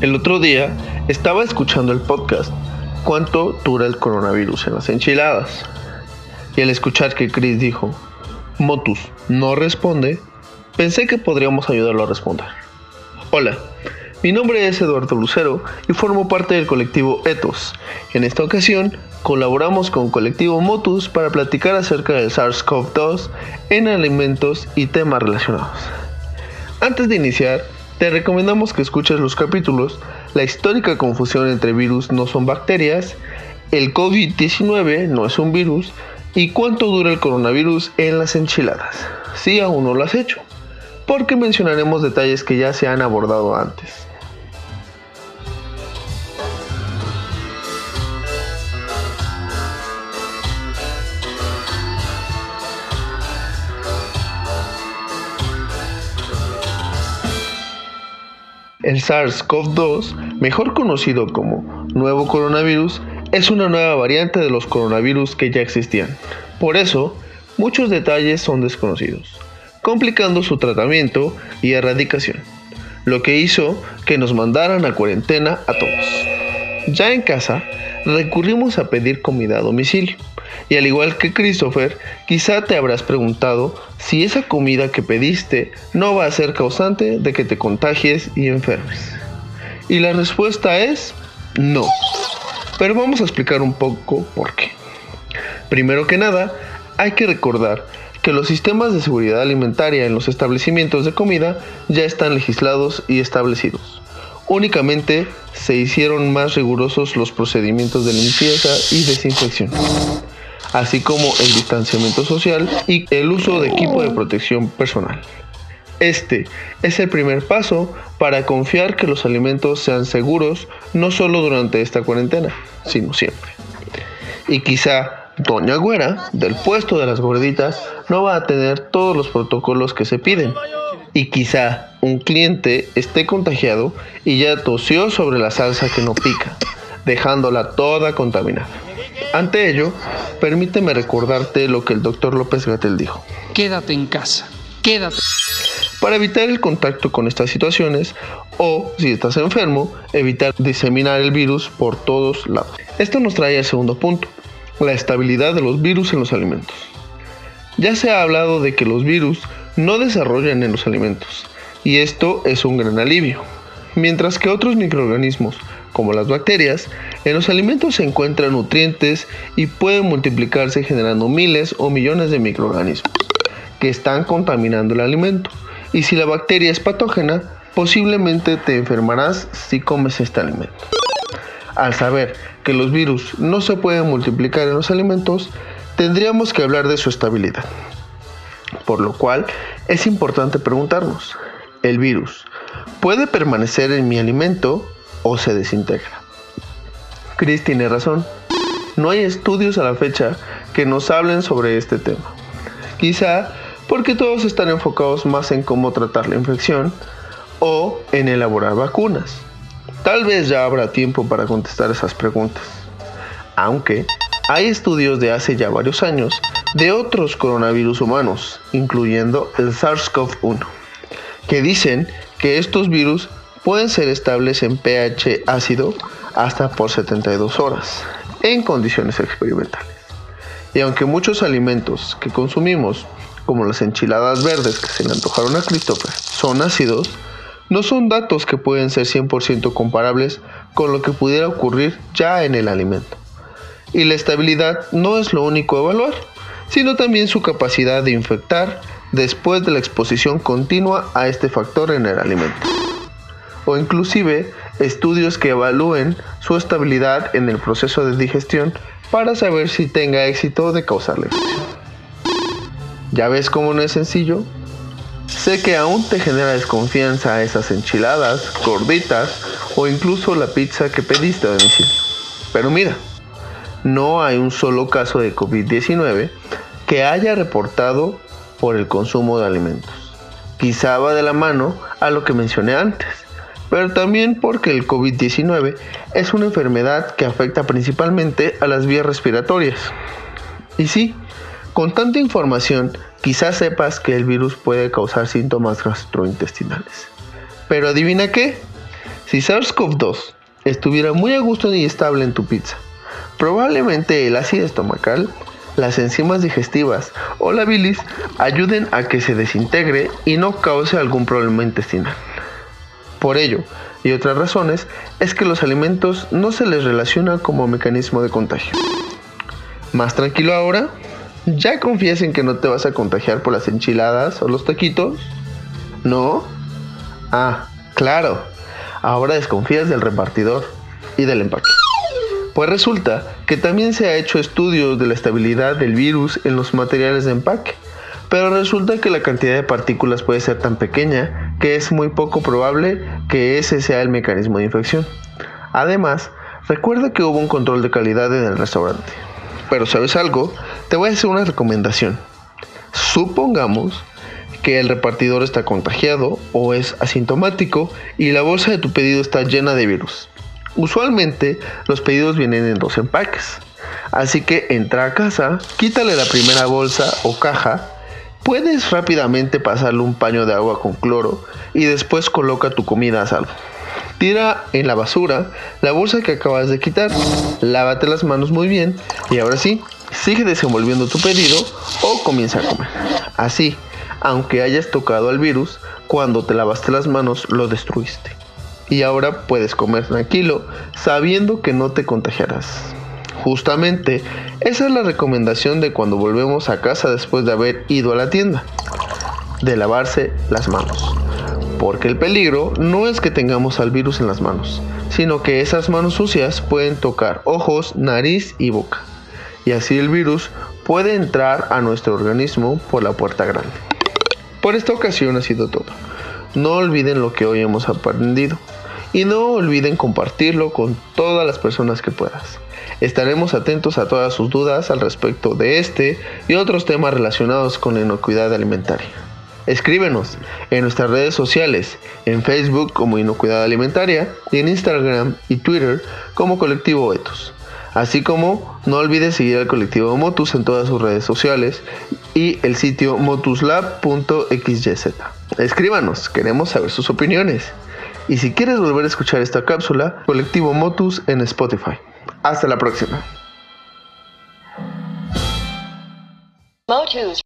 El otro día estaba escuchando el podcast ¿Cuánto dura el coronavirus en las enchiladas? Y al escuchar que Chris dijo Motus no responde, pensé que podríamos ayudarlo a responder. Hola, mi nombre es Eduardo Lucero y formo parte del colectivo Ethos. En esta ocasión colaboramos con Colectivo Motus para platicar acerca del SARS-CoV-2 en alimentos y temas relacionados. Antes de iniciar, te recomendamos que escuches los capítulos La histórica confusión entre virus no son bacterias, El COVID-19 no es un virus y cuánto dura el coronavirus en las enchiladas, si aún no lo has hecho, porque mencionaremos detalles que ya se han abordado antes. El SARS-CoV-2, mejor conocido como nuevo coronavirus, es una nueva variante de los coronavirus que ya existían. Por eso, muchos detalles son desconocidos, complicando su tratamiento y erradicación, lo que hizo que nos mandaran a cuarentena a todos. Ya en casa, recurrimos a pedir comida a domicilio. Y al igual que Christopher, quizá te habrás preguntado si esa comida que pediste no va a ser causante de que te contagies y enfermes. Y la respuesta es no. Pero vamos a explicar un poco por qué. Primero que nada, hay que recordar que los sistemas de seguridad alimentaria en los establecimientos de comida ya están legislados y establecidos. Únicamente se hicieron más rigurosos los procedimientos de limpieza y desinfección, así como el distanciamiento social y el uso de equipo de protección personal. Este es el primer paso para confiar que los alimentos sean seguros no solo durante esta cuarentena, sino siempre. Y quizá Doña Güera, del puesto de las gorditas, no va a tener todos los protocolos que se piden. Y quizá un cliente esté contagiado y ya tosió sobre la salsa que no pica, dejándola toda contaminada. Ante ello, permíteme recordarte lo que el doctor López Gatel dijo. Quédate en casa, quédate. Para evitar el contacto con estas situaciones o, si estás enfermo, evitar diseminar el virus por todos lados. Esto nos trae al segundo punto, la estabilidad de los virus en los alimentos. Ya se ha hablado de que los virus no desarrollan en los alimentos, y esto es un gran alivio. Mientras que otros microorganismos, como las bacterias, en los alimentos se encuentran nutrientes y pueden multiplicarse generando miles o millones de microorganismos que están contaminando el alimento. Y si la bacteria es patógena, posiblemente te enfermarás si comes este alimento. Al saber que los virus no se pueden multiplicar en los alimentos, tendríamos que hablar de su estabilidad. Por lo cual es importante preguntarnos, ¿el virus puede permanecer en mi alimento o se desintegra? Chris tiene razón. No hay estudios a la fecha que nos hablen sobre este tema. Quizá porque todos están enfocados más en cómo tratar la infección o en elaborar vacunas. Tal vez ya habrá tiempo para contestar esas preguntas. Aunque hay estudios de hace ya varios años de otros coronavirus humanos, incluyendo el SARS-CoV-1, que dicen que estos virus pueden ser estables en pH ácido hasta por 72 horas, en condiciones experimentales. Y aunque muchos alimentos que consumimos, como las enchiladas verdes que se le antojaron a Christopher, son ácidos, no son datos que pueden ser 100% comparables con lo que pudiera ocurrir ya en el alimento. Y la estabilidad no es lo único a evaluar, sino también su capacidad de infectar después de la exposición continua a este factor en el alimento. O inclusive estudios que evalúen su estabilidad en el proceso de digestión para saber si tenga éxito de causar la infección. ¿Ya ves cómo no es sencillo? Sé que aún te genera desconfianza esas enchiladas, gorditas o incluso la pizza que pediste a domicilio. Pero mira, no hay un solo caso de COVID-19 que haya reportado por el consumo de alimentos. Quizá va de la mano a lo que mencioné antes, pero también porque el COVID-19 es una enfermedad que afecta principalmente a las vías respiratorias. Y sí, con tanta información, quizás sepas que el virus puede causar síntomas gastrointestinales. Pero adivina qué, Si SARS-CoV-2 estuviera muy a gusto y estable en tu pizza, probablemente el ácido estomacal, las enzimas digestivas o la bilis ayuden a que se desintegre y no cause algún problema intestinal. Por ello, y otras razones, es que los alimentos no se les relaciona como mecanismo de contagio. Más tranquilo ahora, ¿ya confías en que no te vas a contagiar por las enchiladas o los taquitos? ¿No? Ah, claro, ahora desconfías del repartidor y del empaque. Pues resulta que también se ha hecho estudios de la estabilidad del virus en los materiales de empaque, pero resulta que la cantidad de partículas puede ser tan pequeña que es muy poco probable que ese sea el mecanismo de infección. Además, recuerda que hubo un control de calidad en el restaurante. Pero ¿sabes algo? Te voy a hacer una recomendación. Supongamos que el repartidor está contagiado o es asintomático y la bolsa de tu pedido está llena de virus. Usualmente los pedidos vienen en dos empaques. Así que entra a casa, quítale la primera bolsa o caja, puedes rápidamente pasarle un paño de agua con cloro y después coloca tu comida a salvo. Tira en la basura la bolsa que acabas de quitar, lávate las manos muy bien y ahora sí, sigue desenvolviendo tu pedido o comienza a comer. Así, aunque hayas tocado al virus, cuando te lavaste las manos lo destruiste. Y ahora puedes comer tranquilo, sabiendo que no te contagiarás. Justamente, esa es la recomendación de cuando volvemos a casa después de haber ido a la tienda, de lavarse las manos. Porque el peligro no es que tengamos al virus en las manos, sino que esas manos sucias pueden tocar ojos, nariz y boca. Y así el virus puede entrar a nuestro organismo por la puerta grande. Por esta ocasión ha sido todo. No olviden lo que hoy hemos aprendido y no olviden compartirlo con todas las personas que puedas. Estaremos atentos a todas sus dudas al respecto de este y otros temas relacionados con la inocuidad alimentaria. Escríbenos en nuestras redes sociales, en Facebook como Inocuidad Alimentaria y en Instagram y Twitter como Colectivo Etos. Así como no olvides seguir al colectivo Motus en todas sus redes sociales y el sitio motuslab.xyz. Escríbanos, queremos saber sus opiniones. Y si quieres volver a escuchar esta cápsula, colectivo Motus en Spotify. Hasta la próxima.